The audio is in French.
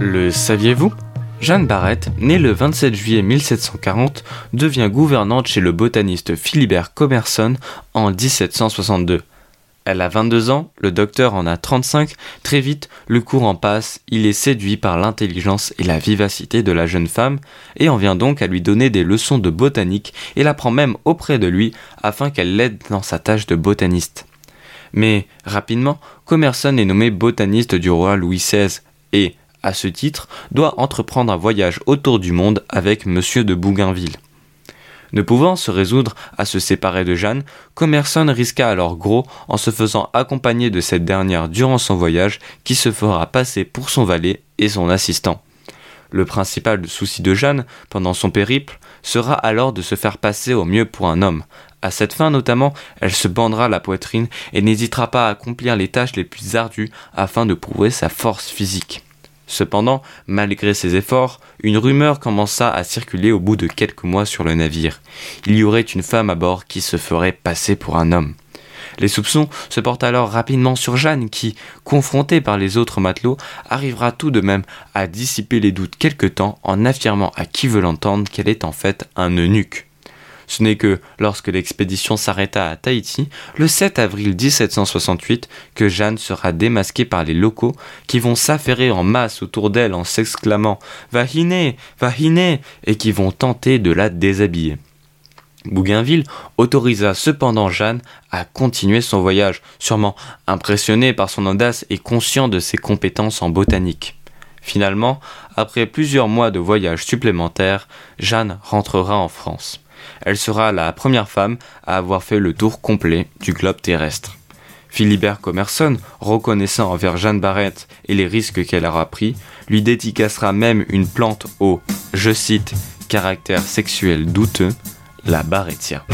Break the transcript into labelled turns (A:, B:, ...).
A: Le saviez-vous? Jeanne Barrett, née le 27 juillet 1740, devient gouvernante chez le botaniste Philibert Commerson en 1762. Elle a 22 ans, le docteur en a 35, très vite, le courant passe, il est séduit par l'intelligence et la vivacité de la jeune femme, et en vient donc à lui donner des leçons de botanique, et la prend même auprès de lui, afin qu'elle l'aide dans sa tâche de botaniste. Mais, rapidement, Commerson est nommé botaniste du roi Louis XVI, et, à ce titre, doit entreprendre un voyage autour du monde avec Monsieur de Bougainville. Ne pouvant se résoudre à se séparer de Jeanne, Commerson risqua alors gros en se faisant accompagner de cette dernière durant son voyage qui se fera passer pour son valet et son assistant. Le principal souci de Jeanne, pendant son périple, sera alors de se faire passer au mieux pour un homme. À cette fin notamment, elle se bandera la poitrine et n'hésitera pas à accomplir les tâches les plus ardues afin de prouver sa force physique. Cependant, malgré ses efforts, une rumeur commença à circuler au bout de quelques mois sur le navire. Il y aurait une femme à bord qui se ferait passer pour un homme. Les soupçons se portent alors rapidement sur Jeanne qui, confrontée par les autres matelots, arrivera tout de même à dissiper les doutes quelque temps en affirmant à qui veut l'entendre qu'elle est en fait un eunuque. Ce n'est que lorsque l'expédition s'arrêta à Tahiti, le 7 avril 1768, que Jeanne sera démasquée par les locaux qui vont s'affairer en masse autour d'elle en s'exclamant Vahine, Vahine et qui vont tenter de la déshabiller. Bougainville autorisa cependant Jeanne à continuer son voyage, sûrement impressionné par son audace et conscient de ses compétences en botanique. Finalement, après plusieurs mois de voyage supplémentaires, Jeanne rentrera en France. Elle sera la première femme à avoir fait le tour complet du globe terrestre. Philibert Commerson, reconnaissant envers Jeanne Barrett et les risques qu'elle aura pris, lui dédicacera même une plante au, je cite, caractère sexuel douteux, la barrettia.